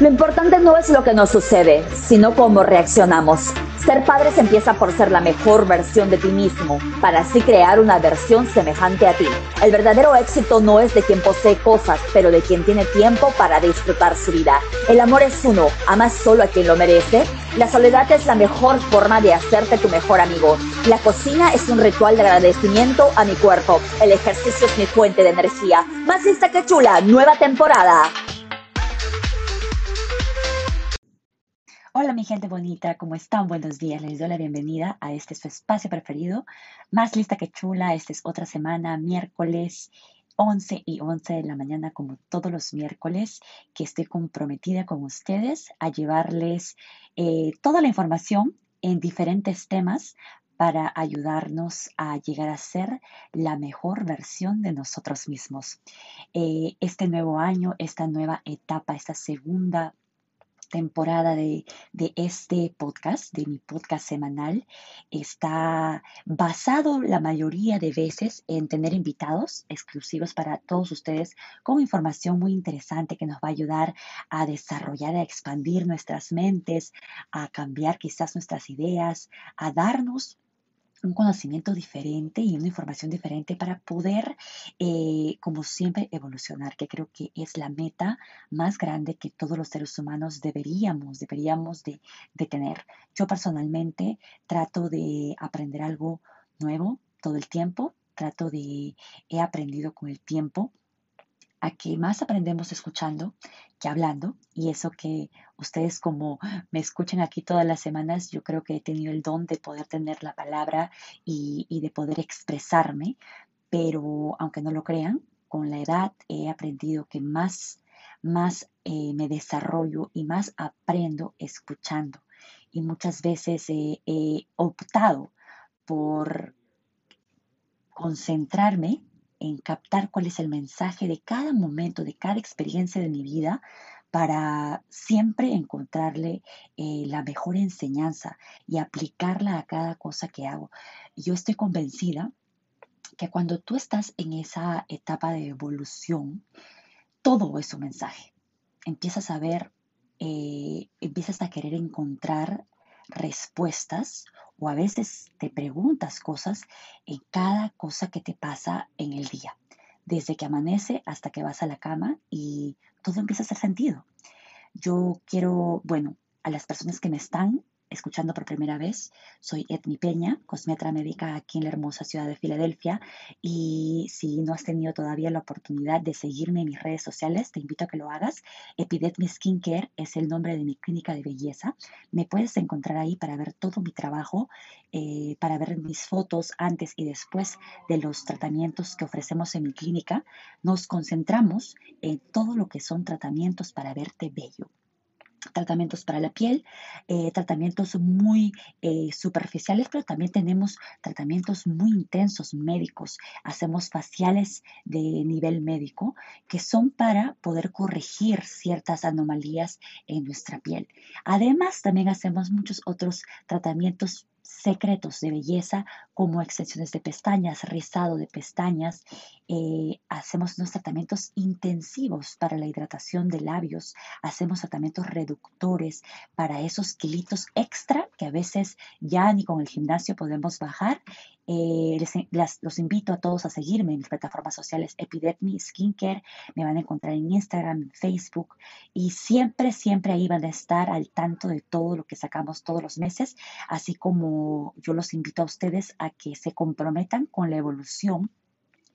Lo importante no es lo que nos sucede, sino cómo reaccionamos. Ser padres empieza por ser la mejor versión de ti mismo, para así crear una versión semejante a ti. El verdadero éxito no es de quien posee cosas, pero de quien tiene tiempo para disfrutar su vida. El amor es uno, amas solo a quien lo merece. La soledad es la mejor forma de hacerte tu mejor amigo. La cocina es un ritual de agradecimiento a mi cuerpo. El ejercicio es mi fuente de energía. Más lista que chula, nueva temporada. Hola mi gente bonita, ¿cómo están? Buenos días, les doy la bienvenida a este su espacio preferido, más lista que chula, esta es otra semana, miércoles 11 y 11 de la mañana como todos los miércoles, que estoy comprometida con ustedes a llevarles eh, toda la información en diferentes temas para ayudarnos a llegar a ser la mejor versión de nosotros mismos. Eh, este nuevo año, esta nueva etapa, esta segunda temporada de, este podcast, de mi podcast semanal, está basado la mayoría de veces en tener invitados exclusivos para todos ustedes con información muy interesante que nos va a ayudar a desarrollar, a expandir nuestras mentes, a cambiar quizás nuestras ideas, a darnos un conocimiento diferente y una información diferente para poder, eh, como siempre, evolucionar, que creo que es la meta más grande que todos los seres humanos deberíamos, deberíamos de, de tener. Yo personalmente trato de aprender algo nuevo todo el tiempo, trato de, he aprendido con el tiempo a que más aprendemos escuchando que hablando y eso que ustedes como me escuchan aquí todas las semanas, yo creo que he tenido el don de poder tener la palabra y, de poder expresarme, pero aunque no lo crean, con la edad he aprendido que más, más eh, me desarrollo y más aprendo escuchando. Y muchas veces he optado por concentrarme en captar cuál es el mensaje de cada momento, de cada experiencia de mi vida, para siempre encontrarle eh, la mejor enseñanza y aplicarla a cada cosa que hago. Yo estoy convencida que cuando tú estás en esa etapa de evolución, todo es un mensaje. Empiezas a ver, eh, empiezas a querer encontrar respuestas o a veces te preguntas cosas en cada cosa que te pasa en el día, desde que amanece hasta que vas a la cama y todo empieza a hacer sentido. Yo quiero, bueno, a las personas que me están escuchando por primera vez, soy Edmi Peña, cosmetra médica aquí en la hermosa ciudad de Filadelfia. Y si no has tenido todavía la oportunidad de seguirme en mis redes sociales, te invito a que lo hagas. Epidetmi Skincare es el nombre de mi clínica de belleza. Me puedes encontrar ahí para ver todo mi trabajo, eh, para ver mis fotos antes y después de los tratamientos que ofrecemos en mi clínica. Nos concentramos en todo lo que son tratamientos para verte bello tratamientos para la piel, eh, tratamientos muy eh, superficiales, pero también tenemos tratamientos muy intensos médicos. Hacemos faciales de nivel médico que son para poder corregir ciertas anomalías en nuestra piel. Además, también hacemos muchos otros tratamientos secretos de belleza como extensiones de pestañas, rizado de pestañas. Eh, hacemos unos tratamientos intensivos para la hidratación de labios. Hacemos tratamientos reductores para esos kilitos extra que a veces ya ni con el gimnasio podemos bajar eh, les, los invito a todos a seguirme en mis plataformas sociales Epidetmi Skincare. Me van a encontrar en Instagram, Facebook y siempre, siempre ahí van a estar al tanto de todo lo que sacamos todos los meses, así como yo los invito a ustedes a que se comprometan con la evolución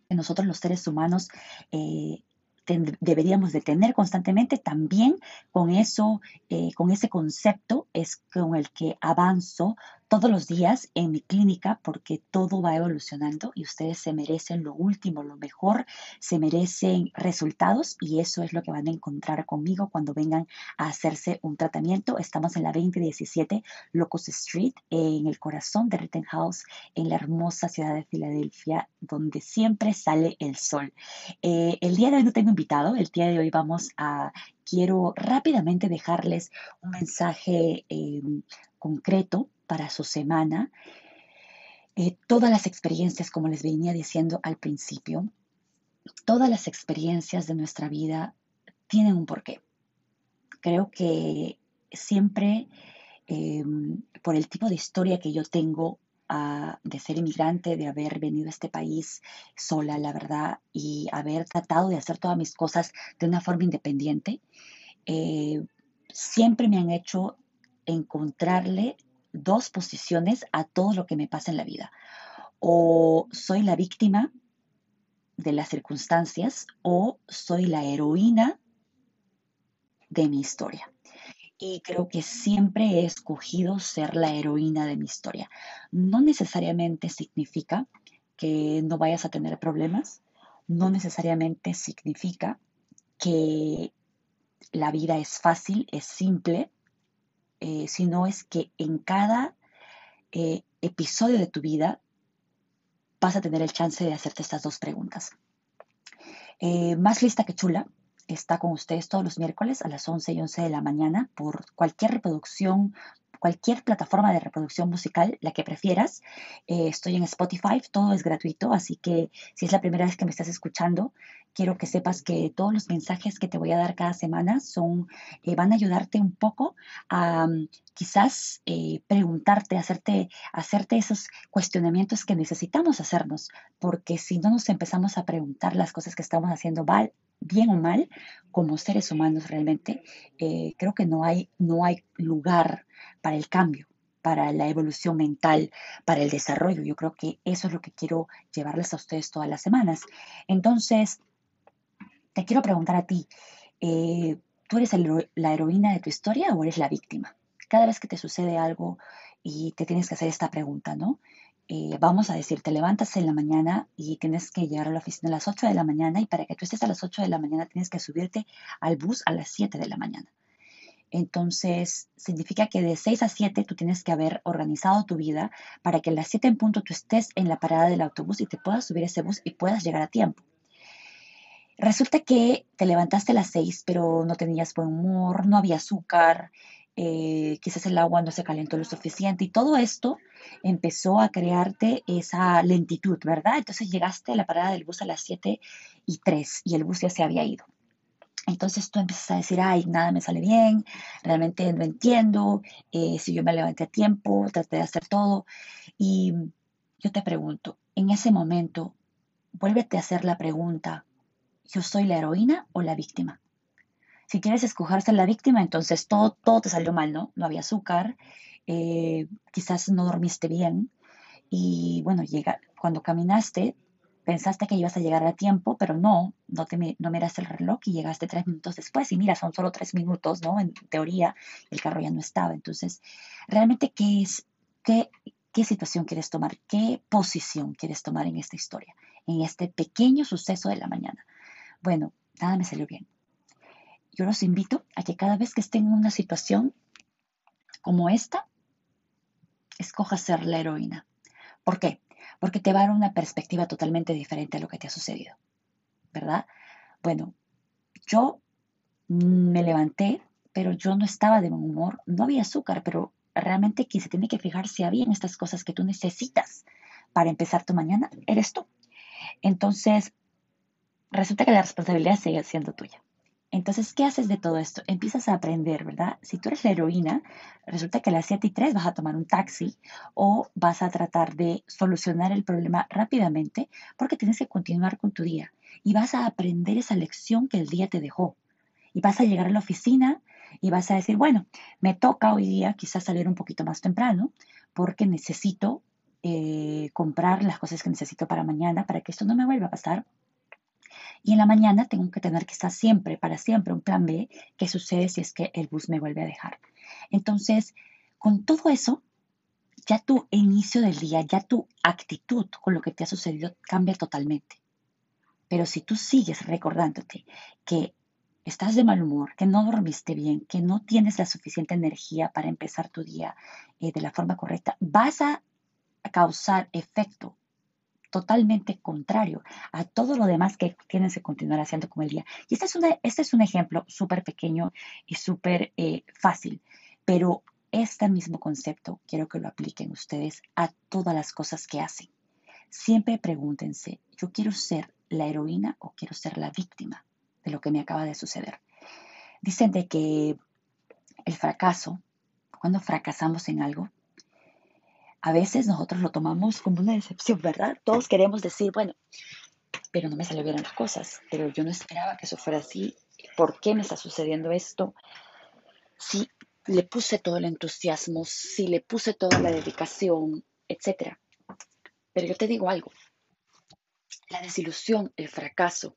que nosotros los seres humanos eh, deberíamos de tener constantemente también con eso, eh, con ese concepto es con el que avanzo todos los días en mi clínica porque todo va evolucionando y ustedes se merecen lo último, lo mejor, se merecen resultados y eso es lo que van a encontrar conmigo cuando vengan a hacerse un tratamiento. Estamos en la 2017 Locust Street, en el corazón de Rittenhouse, en la hermosa ciudad de Filadelfia, donde siempre sale el sol. Eh, el día de hoy no tengo invitado, el día de hoy vamos a quiero rápidamente dejarles un mensaje eh, concreto para su semana. Eh, todas las experiencias, como les venía diciendo al principio, todas las experiencias de nuestra vida tienen un porqué. creo que siempre em, por el tipo de historia que yo tengo ah, de ser inmigrante, de haber venido a este país sola, la verdad, y haber tratado de hacer todas mis cosas de una forma independiente, eh, siempre me han hecho encontrarle dos posiciones a todo lo que me pasa en la vida. O soy la víctima de las circunstancias o soy la heroína de mi historia. Y creo que siempre he escogido ser la heroína de mi historia. No necesariamente significa que no vayas a tener problemas, no necesariamente significa que la vida es fácil, es simple, eh, sino es que en cada eh, episodio de tu vida vas a tener el chance de hacerte estas dos preguntas. Eh, más lista que chula está con ustedes todos los miércoles a las 11 y 11 de la mañana por cualquier reproducción cualquier plataforma de reproducción musical, la que prefieras. Eh, estoy en Spotify, todo es gratuito, así que si es la primera vez que me estás escuchando, quiero que sepas que todos los mensajes que te voy a dar cada semana son, eh, van a ayudarte un poco a mm, quizás eh, preguntarte, hacerte, hacerte esos cuestionamientos que necesitamos hacernos, porque si no nos empezamos a preguntar las cosas que estamos haciendo mal, bien o mal, como seres humanos realmente, creo que no hay, no hay lugar para el cambio, para la evolución mental, para el desarrollo. Yo creo que eso es lo que quiero llevarles a ustedes todas las semanas. Entonces, te quiero preguntar a ti, eh, ¿tú eres la heroína de tu historia o eres la víctima? Cada vez que te sucede algo y te tienes que hacer esta pregunta, ¿no? Eh, vamos a decir, te levantas en la mañana y tienes que llegar a la oficina a las 8 de la mañana y para que tú estés a las 8 de la mañana tienes que subirte al bus a las 7 de la mañana. Entonces, significa que de 6 a 7 tú tienes que haber organizado tu vida para que a las 7 en punto tú estés en la parada del autobús y te puedas subir ese bus y puedas llegar a tiempo. Resulta que te levantaste a las 6, pero no tenías buen humor, no había azúcar, eh, quizás el agua no se calentó lo suficiente y todo esto empezó a crearte esa lentitud, ¿verdad? Entonces llegaste a la parada del bus a las 7 y 3 y el bus ya se había ido. Entonces tú empiezas a decir, ay, nada me sale bien, realmente no entiendo, eh, si yo me levanté a tiempo, traté de hacer todo. Y yo te pregunto, en ese momento, vuélvete a hacer la pregunta, ¿yo soy la heroína o la víctima? Si quieres escoger ser la víctima, entonces todo, todo te salió mal, ¿no? No había azúcar, eh, quizás no dormiste bien. Y bueno, llega, cuando caminaste, pensaste que ibas a llegar a tiempo, pero no, no, te, no miraste el reloj y llegaste tres minutos después. Y mira, son solo tres minutos, ¿no? En teoría, el carro ya no estaba. Entonces, realmente, ¿qué es, qué, qué situación quieres tomar? ¿Qué posición quieres tomar en esta historia? En este pequeño suceso de la mañana. Bueno, nada me salió bien. Yo los invito a que cada vez que estén en una situación como esta, escoja ser la heroína. ¿Por qué? Porque te va a dar una perspectiva totalmente diferente a lo que te ha sucedido, ¿verdad? Bueno, yo me levanté, pero yo no estaba de buen humor, no había azúcar, pero realmente quien se tiene que fijar si había estas cosas que tú necesitas para empezar tu mañana, eres tú. Entonces, resulta que la responsabilidad sigue siendo tuya. Entonces, ¿qué haces de todo esto? Empiezas a aprender, ¿verdad? Si tú eres la heroína, resulta que a las 7 y 3 vas a tomar un taxi o vas a tratar de solucionar el problema rápidamente porque tienes que continuar con tu día y vas a aprender esa lección que el día te dejó. Y vas a llegar a la oficina y vas a decir, bueno, me toca hoy día quizás salir un poquito más temprano porque necesito eh, comprar las cosas que necesito para mañana para que esto no me vuelva a pasar y en la mañana tengo que tener que estar siempre, para siempre, un plan B, qué sucede si es que el bus me vuelve a dejar. Entonces, con todo eso, ya tu inicio del día, ya tu actitud con lo que te ha sucedido cambia totalmente. Pero si tú sigues recordándote que estás de mal humor, que no dormiste bien, que no tienes la suficiente energía para empezar tu día eh, de la forma correcta, vas a causar efecto totalmente contrario a todo lo demás que tienes que continuar haciendo como el día. Y este es, este es un ejemplo súper pequeño y súper eh, fácil, pero este mismo concepto quiero que lo apliquen ustedes a todas las cosas que hacen. Siempre pregúntense, ¿yo quiero ser la heroína o quiero ser la víctima de lo que me acaba de suceder? Dicen de que El fracaso, cuando fracasamos en algo, a veces nosotros lo tomamos como una decepción, ¿verdad? Todos queremos decir, bueno, pero no me salió bien las cosas, pero yo no esperaba que eso fuera así. ¿Por qué me está sucediendo esto? Si le puse todo el entusiasmo, si le puse toda la dedicación, etc. Pero yo te digo algo, la desilusión, el fracaso,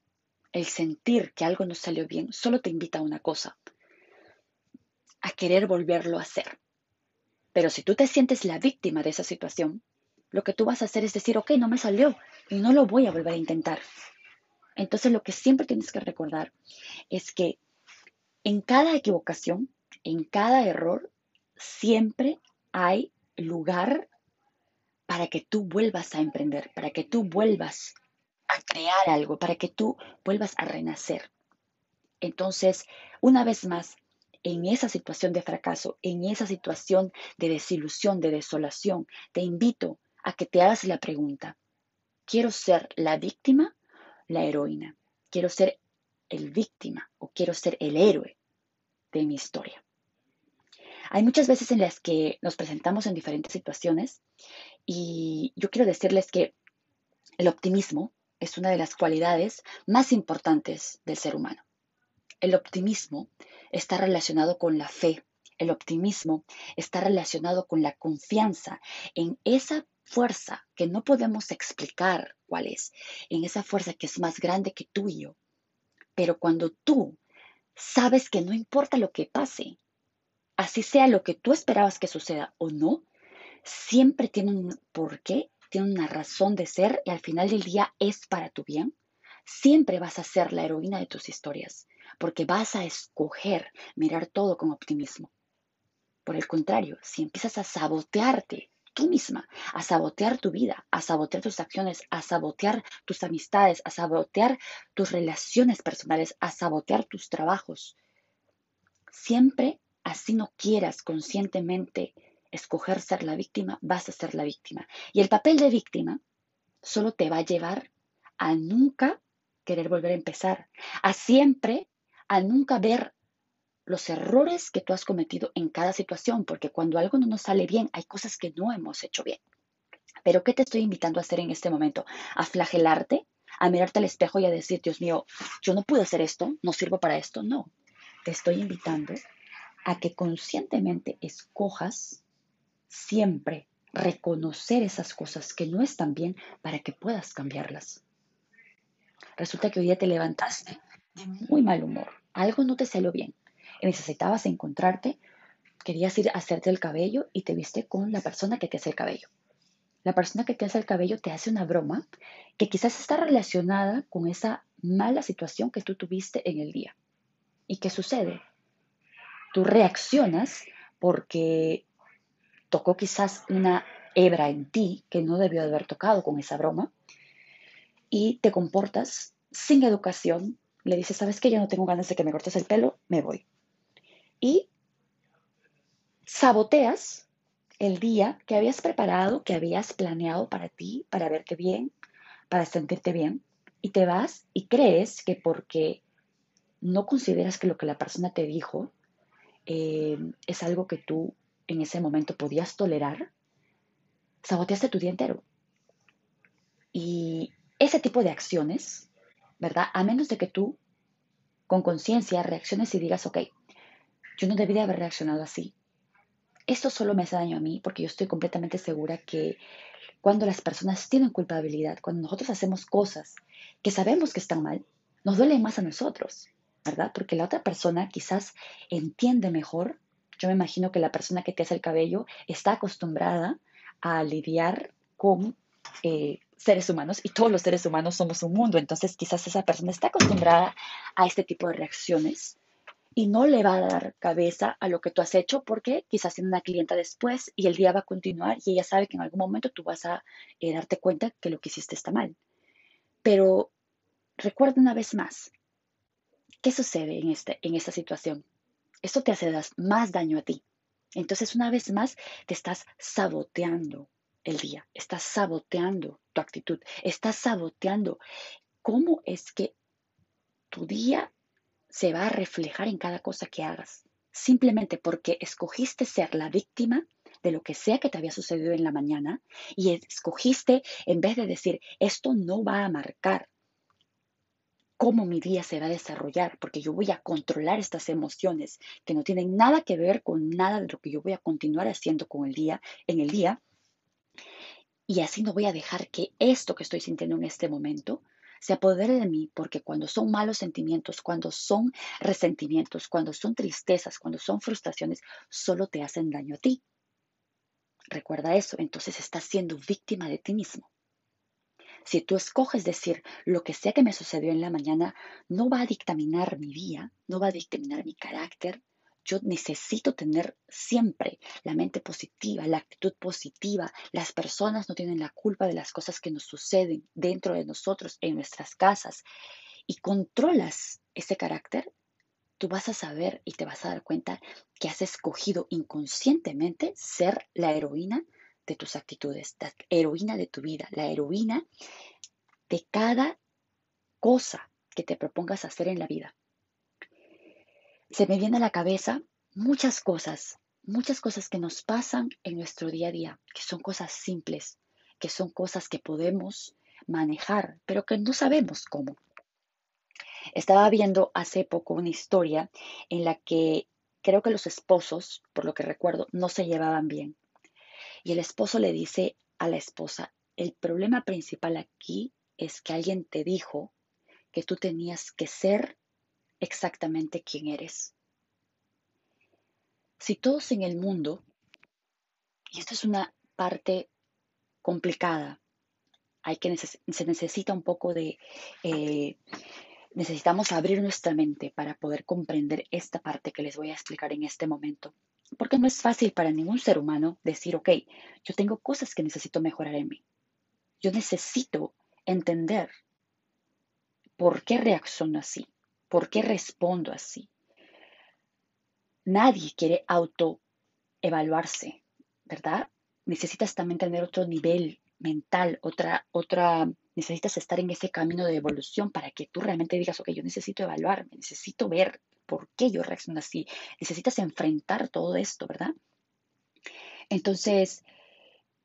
el sentir que algo no salió bien, solo te invita a una cosa, a querer volverlo a hacer. Pero si tú te sientes la víctima de esa situación, lo que tú vas a hacer es decir, ok, no me salió y no lo voy a volver a intentar. Entonces lo que siempre tienes que recordar es que en cada equivocación, en cada error, siempre hay lugar para que tú vuelvas a emprender, para que tú vuelvas a crear algo, para que tú vuelvas a renacer. Entonces, una vez más, en esa situación de fracaso, en esa situación de desilusión, de desolación, te invito a que te hagas la pregunta, ¿quiero ser la víctima, la heroína? ¿Quiero ser el víctima o quiero ser el héroe de mi historia? Hay muchas veces en las que nos presentamos en diferentes situaciones y yo quiero decirles que el optimismo es una de las cualidades más importantes del ser humano. El optimismo está relacionado con la fe. El optimismo está relacionado con la confianza en esa fuerza que no podemos explicar cuál es, en esa fuerza que es más grande que tú y yo. Pero cuando tú sabes que no importa lo que pase, así sea lo que tú esperabas que suceda o no, siempre tiene un porqué, tiene una razón de ser y al final del día es para tu bien, siempre vas a ser la heroína de tus historias porque vas a escoger mirar todo con optimismo. Por el contrario, si empiezas a sabotearte tú misma, a sabotear tu vida, a sabotear tus acciones, a sabotear tus amistades, a sabotear tus relaciones personales, a sabotear tus trabajos, siempre así no quieras conscientemente escoger ser la víctima, vas a ser la víctima. Y el papel de víctima solo te va a llevar a nunca querer volver a empezar, a siempre a nunca ver los errores que tú has cometido en cada situación, porque cuando algo no nos sale bien, hay cosas que no hemos hecho bien. Pero ¿qué te estoy invitando a hacer en este momento? ¿A flagelarte? ¿A mirarte al espejo y a decir, Dios mío, yo no pude hacer esto, no sirvo para esto? No, te estoy invitando a que conscientemente escojas siempre reconocer esas cosas que no están bien para que puedas cambiarlas. Resulta que hoy día te levantaste muy mal humor. Algo no te salió bien. necesitabas encontrarte, querías ir a hacerte el cabello y te viste con la persona que te hace el cabello. La persona que te hace el cabello te hace una broma que quizás está relacionada con esa mala situación que tú tuviste en el día. ¿Y qué sucede? Tú reaccionas porque tocó quizás una hebra en ti que no debió haber tocado con esa broma y te comportas sin educación, le dices, ¿sabes qué? Yo no tengo ganas de que me cortes el pelo, me voy. Y saboteas el día que habías preparado, que habías planeado para ti, para verte bien, para sentirte bien, y te vas y crees que porque no consideras que lo que la persona te dijo eh, es algo que tú en ese momento podías tolerar, saboteaste tu día entero. Y ese tipo de acciones ¿verdad? A menos de que tú, con conciencia, reacciones y digas, ok, yo no debí haber reaccionado así. Esto solo me hace daño a mí porque yo estoy completamente segura que cuando las personas tienen culpabilidad, cuando nosotros hacemos cosas que sabemos que están mal, nos duele más a nosotros, ¿verdad? Porque la otra persona quizás entiende mejor. Yo me imagino que la persona que te hace el cabello está acostumbrada a lidiar con eh, seres humanos y todos los seres humanos somos un mundo, entonces quizás esa persona está acostumbrada a este tipo de reacciones y no le va a dar cabeza a lo que tú has hecho porque quizás tiene una clienta después y el día va a continuar y ella sabe que en algún momento tú vas a eh, darte cuenta que lo que hiciste está mal. Pero recuerda una vez más, ¿qué sucede en, este, en esta situación? Esto te hace más daño a ti. Entonces, una vez más, te estás saboteando el día, estás saboteando tu actitud, estás saboteando cómo es que tu día se va a reflejar en cada cosa que hagas. simplemente porque escogiste ser la víctima de lo que sea que te había sucedido en la mañana y escogiste, en vez de decir, esto no va a marcar cómo mi día se va a desarrollar, porque yo voy a controlar estas emociones que no tienen nada que ver con nada de lo que yo voy a continuar haciendo con el día, en el día. Y así no voy a dejar que esto que estoy sintiendo en este momento se apodere de mí, porque cuando son malos sentimientos, cuando son resentimientos, cuando son tristezas, cuando son frustraciones, solo te hacen daño a ti. Recuerda eso, entonces estás siendo víctima de ti mismo. Si tú escoges decir lo que sea que me sucedió en la mañana, no va a dictaminar mi día, no va a dictaminar mi carácter. Yo necesito tener siempre la mente positiva, la actitud positiva. Las personas no tienen la culpa de las cosas que nos suceden dentro de nosotros, en nuestras casas. Y controlas ese carácter, tú vas a saber y te vas a dar cuenta que has escogido inconscientemente ser la heroína de tus actitudes, la heroína de tu vida, la heroína de cada cosa que te propongas hacer en la vida. Se me viene a la cabeza muchas cosas, muchas cosas que nos pasan en nuestro día a día, que son cosas simples, que son cosas que podemos manejar, pero que no sabemos cómo. Estaba viendo hace poco una historia en la que creo que los esposos, por lo que recuerdo, no se llevaban bien. Y el esposo le dice a la esposa, el problema principal aquí es que alguien te dijo que tú tenías que ser exactamente quien eres. Si todos en el mundo, y esta es una parte complicada, hay que se necesita un poco de, eh, necesitamos abrir nuestra mente para poder comprender esta parte que les voy a explicar en este momento. Porque no es fácil para ningún ser humano decir, ok, yo tengo cosas que necesito mejorar en mí. Yo necesito entender por qué reacciono así, por qué respondo así. Nadie quiere autoevaluarse, ¿verdad? Necesitas también tener otro nivel mental, otra, otra, necesitas estar en ese camino de evolución para que tú realmente digas, ok, yo necesito evaluarme, necesito ver por qué yo reacciono así. Necesitas enfrentar todo esto, ¿verdad? Entonces,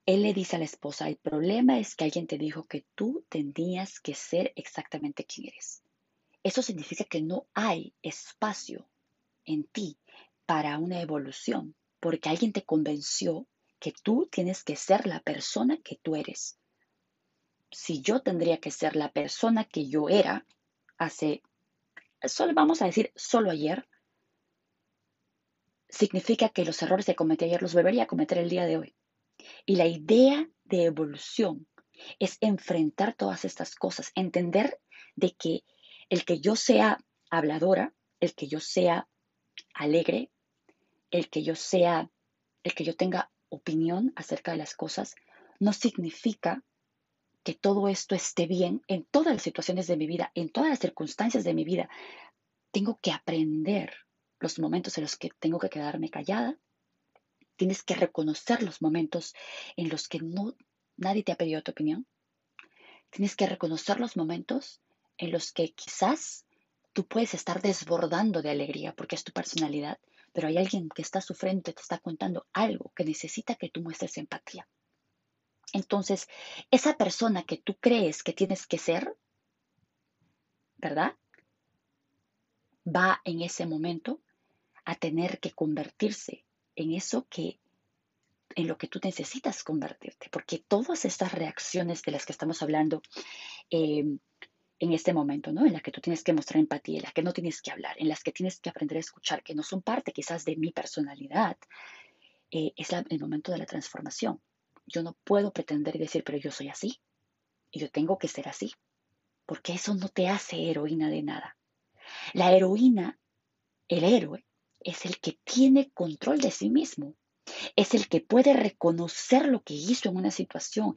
él le dice a la esposa, el problema es que alguien te dijo que tú tenías que ser exactamente quien eres. Eso significa que no hay espacio en ti para una evolución, porque alguien te convenció que tú tienes que ser la persona que tú eres. Si yo tendría que ser la persona que yo era hace solo vamos a decir solo ayer, significa que los errores que cometí ayer los volvería a cometer el día de hoy. Y la idea de evolución es enfrentar todas estas cosas, entender de que el que yo sea habladora, el que yo sea alegre, el que yo sea, el que yo tenga opinión acerca de las cosas, no significa que todo esto esté bien en todas las situaciones de mi vida, en todas las circunstancias de mi vida. Tengo que aprender los momentos en los que tengo que quedarme callada. Tienes que reconocer los momentos en los que no nadie te ha pedido tu opinión. Tienes que reconocer los momentos en los que quizás tú puedes estar desbordando de alegría porque es tu personalidad, pero hay alguien que está sufriendo te está contando algo que necesita que tú muestres empatía. Entonces, esa persona que tú crees que tienes que ser, ¿verdad? Va en ese momento a tener que convertirse en eso que en lo que tú necesitas convertirte, porque todas estas reacciones de las que estamos hablando em, en este momento, ¿no? En las que tú tienes que mostrar empatía, en las que no tienes que hablar, en las que tienes que aprender a escuchar, que no son parte quizás de mi personalidad, eh, es el momento de la transformación. Yo no puedo pretender decir, pero yo soy así. Y yo tengo que ser así. Porque eso no te hace heroína de nada. La heroína, el héroe, es el que tiene control de sí mismo. Es el que puede reconocer lo que hizo en una situación,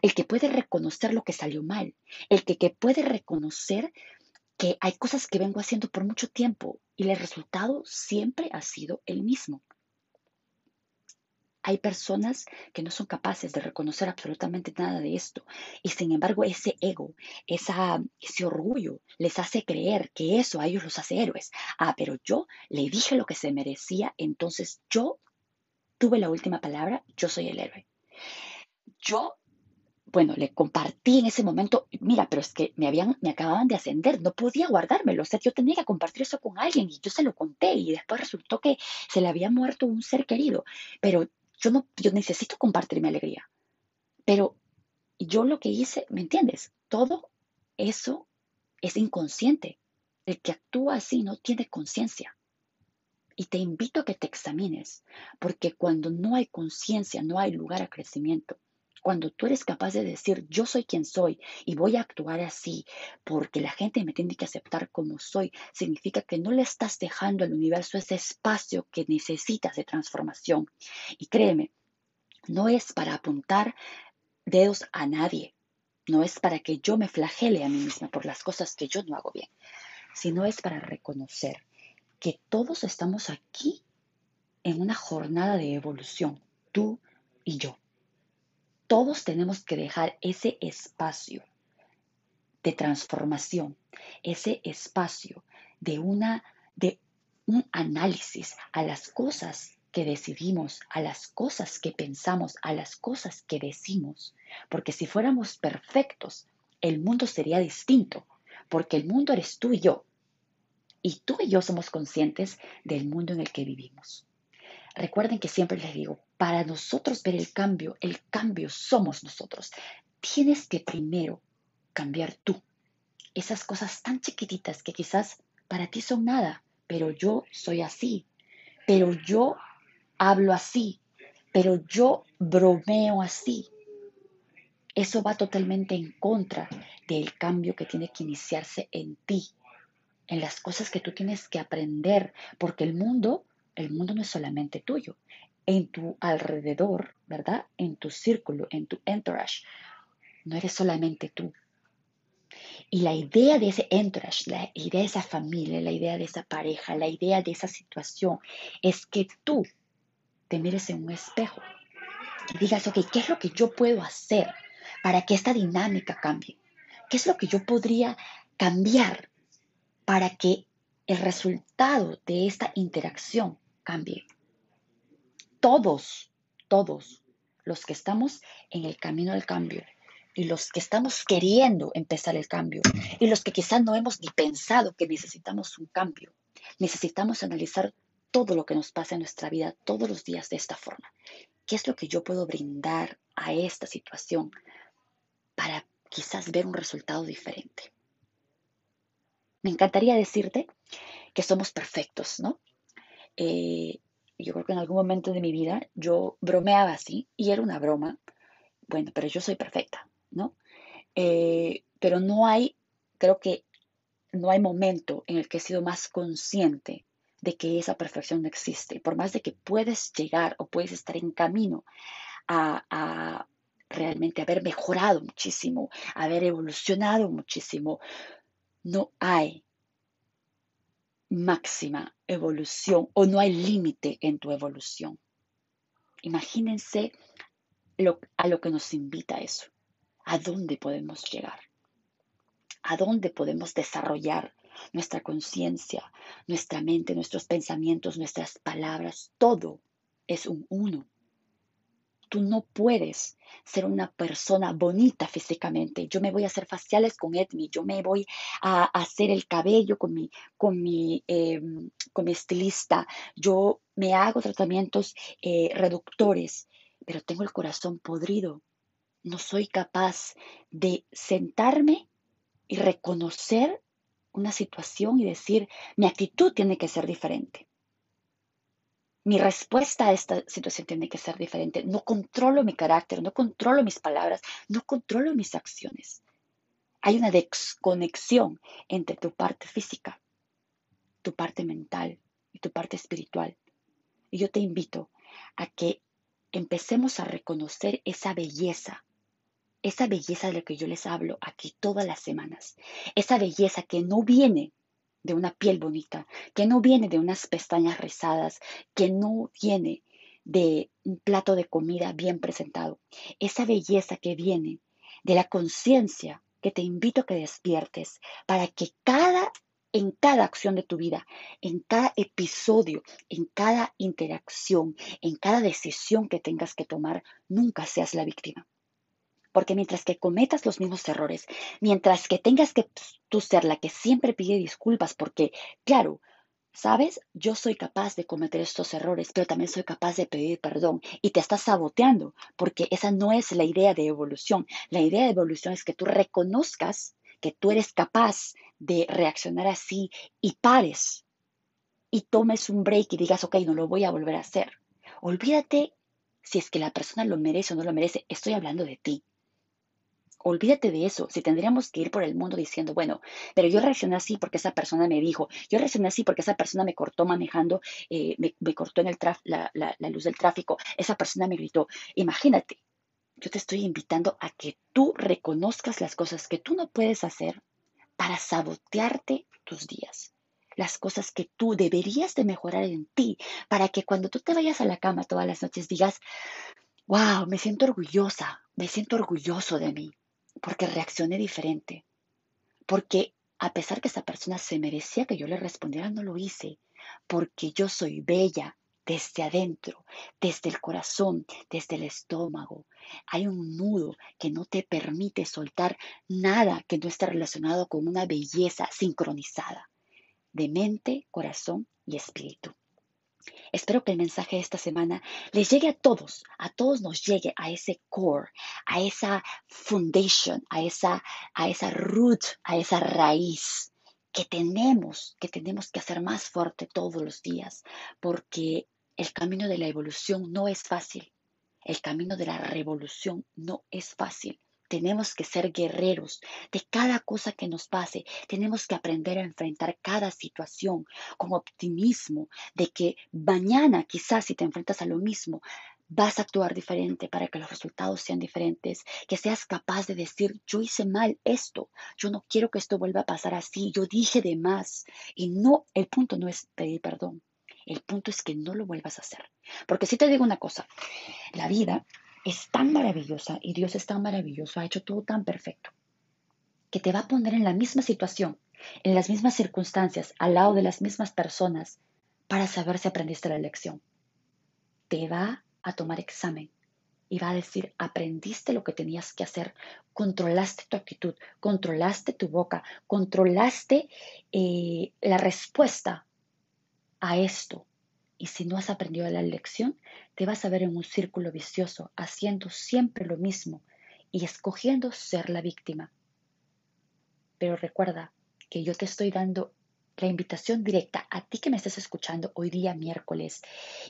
el que puede reconocer lo que salió mal, el que, que puede reconocer que hay cosas que vengo haciendo por mucho tiempo y el resultado siempre ha sido el mismo. Hay personas que no son capaces de reconocer absolutamente nada de esto y sin embargo ese ego, esa, ese orgullo les hace creer que eso a ellos los hace héroes. Ah, pero yo le dije lo que se merecía, entonces yo tuve la última palabra, yo soy el héroe. Yo, bueno, le compartí en ese momento, mira, pero es que me, habían, me acababan de ascender, no podía guardármelo, o sea, yo tenía que compartir eso con alguien y yo se lo conté y después resultó que se le había muerto un ser querido, pero yo no, yo necesito compartir mi alegría. Pero yo lo que hice, ¿me entiendes? Todo eso es inconsciente. El que actúa así no tiene conciencia. Y te invito a que te examines, porque cuando no hay conciencia, no hay lugar a crecimiento. Cuando tú eres capaz de decir, yo soy quien soy y voy a actuar así porque la gente me tiene que aceptar como soy, significa que no le estás dejando al universo ese espacio que necesitas de transformación. Y créeme, no es para apuntar dedos a nadie, no es para que yo me flagele a mí misma por las cosas que yo no hago bien, sino es para reconocer que todos estamos aquí en una jornada de evolución, tú y yo. Todos tenemos que dejar ese espacio de transformación, ese espacio de una de un análisis a las cosas que decidimos, a las cosas que pensamos, a las cosas que decimos, porque si fuéramos perfectos, el mundo sería distinto, porque el mundo eres tú y yo, y tú y yo somos conscientes del mundo en el que vivimos. Recuerden que siempre les digo, para nosotros ver el cambio, el cambio somos nosotros. Tienes que primero cambiar tú. Esas cosas tan chiquititas que quizás para ti son nada, pero yo soy así, pero yo hablo así, pero yo bromeo así. Eso va totalmente en contra del cambio que tiene que iniciarse en ti, en las cosas que tú tienes que aprender, porque el mundo, el mundo no es solamente tuyo, en tu alrededor, ¿verdad? En tu círculo, en tu entourage. No eres solamente tú. Y la idea de ese entourage, la idea de esa familia, la idea de esa pareja, la idea de esa situación, es que tú te mires en un espejo y digas, ok, ¿qué es lo que yo puedo hacer para que esta dinámica cambie? ¿Qué es lo que yo podría cambiar para que el resultado de esta interacción cambie? todos, todos los que estamos en el camino del cambio y los que estamos queriendo empezar el cambio y los que quizás no hemos ni pensado que necesitamos un cambio, necesitamos analizar todo lo que nos pasa en nuestra vida todos los días de esta forma. ¿Qué es lo que yo puedo brindar a esta situación para quizás ver un resultado diferente? Me encantaría decirte que somos perfectos, ¿no? Eh, yo creo que en algún momento de mi vida yo bromeaba así y era una broma. Bueno, pero yo soy perfecta, ¿no? Eh, pero no hay, creo que no hay momento en el que he sido más consciente de que esa perfección no existe. Por más de que puedes llegar o puedes estar en camino a, a realmente haber mejorado muchísimo, haber evolucionado muchísimo, no hay máxima evolución o no hay límite en tu evolución. Imagínense a lo que nos invita eso. ¿A dónde podemos llegar? ¿A dónde podemos desarrollar nuestra conciencia, nuestra mente, nuestros pensamientos, nuestras palabras? Todo es un uno. Tú no puedes ser una persona bonita físicamente. Yo me voy a hacer faciales con Edmi, yo me voy a hacer el cabello con mi, con mi, em, con mi estilista, yo me hago tratamientos eh, reductores, pero tengo el corazón podrido. No soy capaz de sentarme y reconocer una situación y decir, mi actitud tiene que ser diferente. Mi respuesta a esta situación tiene que ser diferente. No controlo mi carácter, no controlo mis palabras, no controlo mis acciones. Hay una desconexión entre tu parte física, tu parte mental y tu parte espiritual. Y yo te invito a que empecemos a reconocer esa belleza, esa belleza de la que yo les hablo aquí todas las semanas, esa belleza que no viene de una piel bonita, que no viene de unas pestañas rizadas, que no viene de un plato de comida bien presentado, esa belleza que viene de la conciencia que te invito a que despiertes para que cada en cada acción de tu vida, en cada episodio, en cada interacción, en cada decisión que tengas que tomar, nunca seas la víctima. Porque mientras que cometas los mismos errores, mientras que tengas que tú ser la que siempre pide disculpas, porque, claro, ¿Sabes? Yo soy capaz de cometer estos errores, pero también soy capaz de pedir perdón y te estás saboteando porque esa no es la idea de evolución. La idea de evolución es que tú reconozcas que tú eres capaz de reaccionar así y pares y tomes un break y digas, ok, no lo voy a volver a hacer. Olvídate si es que la persona lo merece o no lo merece. Estoy hablando de ti. Olvídate de eso. Si tendríamos que ir por el mundo diciendo, bueno, pero yo reaccioné así porque esa persona me dijo, yo reaccioné así porque esa persona me cortó manejando, eh, me, cortó en el la, la luz del tráfico, esa persona me gritó. Imagínate, yo te estoy invitando a que tú reconozcas las cosas que tú no puedes hacer para sabotearte tus días. Las cosas que tú deberías de mejorar en ti, para que cuando tú te vayas a la cama todas las noches digas, wow, me siento orgullosa, me siento orgulloso de mí porque reaccioné diferente, porque a pesar que esa persona se merecía que yo le respondiera, no lo hice, porque yo soy bella desde adentro, desde el corazón, desde el estómago. Hay un nudo que no te permite soltar nada que no esté relacionado con una belleza sincronizada de mente, corazón y espíritu. Espero que el mensaje de esta semana les llegue a todos, a todos nos llegue a ese core, a esa foundation, a esa, a esa root, a esa raíz que tenemos, que tenemos que hacer más fuerte todos los días, porque el camino de la evolución no es fácil. El camino de la revolución no es fácil. Tenemos que ser guerreros de cada cosa que nos pase. Tenemos que aprender a enfrentar cada situación con optimismo de que mañana quizás si te enfrentas a lo mismo, vas a actuar diferente para que los resultados sean diferentes, que seas capaz de decir, yo hice mal esto, yo no quiero que esto vuelva a pasar así, yo dije de más. Y no, el punto no es pedir perdón, el punto es que no lo vuelvas a hacer. Porque si te digo una cosa, la vida es tan maravillosa y Dios es tan maravilloso, ha hecho todo tan perfecto, que te va a poner en la misma situación, en las mismas circunstancias, al lado de las mismas personas, para saber si aprendiste la lección. Te va a tomar examen y va a decir, aprendiste lo que tenías que hacer, controlaste tu actitud, controlaste tu boca, controlaste eh, la respuesta a esto. Y si no has aprendido la lección, te vas a ver en un círculo vicioso, haciendo siempre lo mismo y escogiendo ser la víctima. Pero recuerda que yo te estoy dando la invitación directa a ti que me estás escuchando hoy día miércoles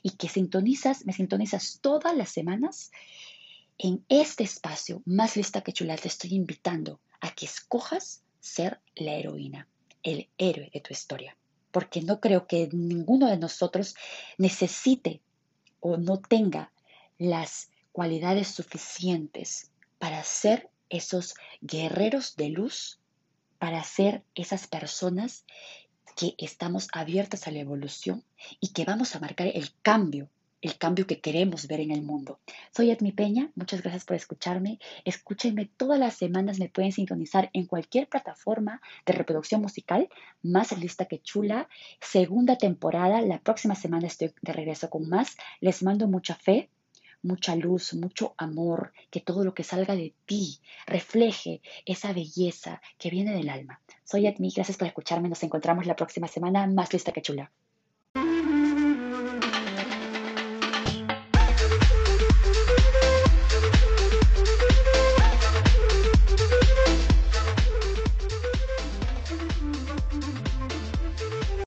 y que sintonizas, me sintonizas todas las semanas en este espacio más lista que chula te estoy invitando a que escojas ser la heroína, el héroe de tu historia porque no creo que ninguno de nosotros necesite o no tenga las cualidades suficientes para ser esos guerreros de luz, para ser esas personas que estamos abiertas a la evolución y que vamos a marcar el cambio el cambio que queremos ver en el mundo. Soy Edmi Peña, muchas gracias por escucharme. Escúchenme todas las semanas, me pueden sintonizar en cualquier plataforma de reproducción musical, más lista que chula. Segunda temporada, la próxima semana estoy de regreso con más. Les mando mucha fe, mucha luz, mucho amor, que todo lo que salga de ti refleje esa belleza que viene del alma. Soy Edmi, gracias por escucharme, nos encontramos la próxima semana, más lista que chula.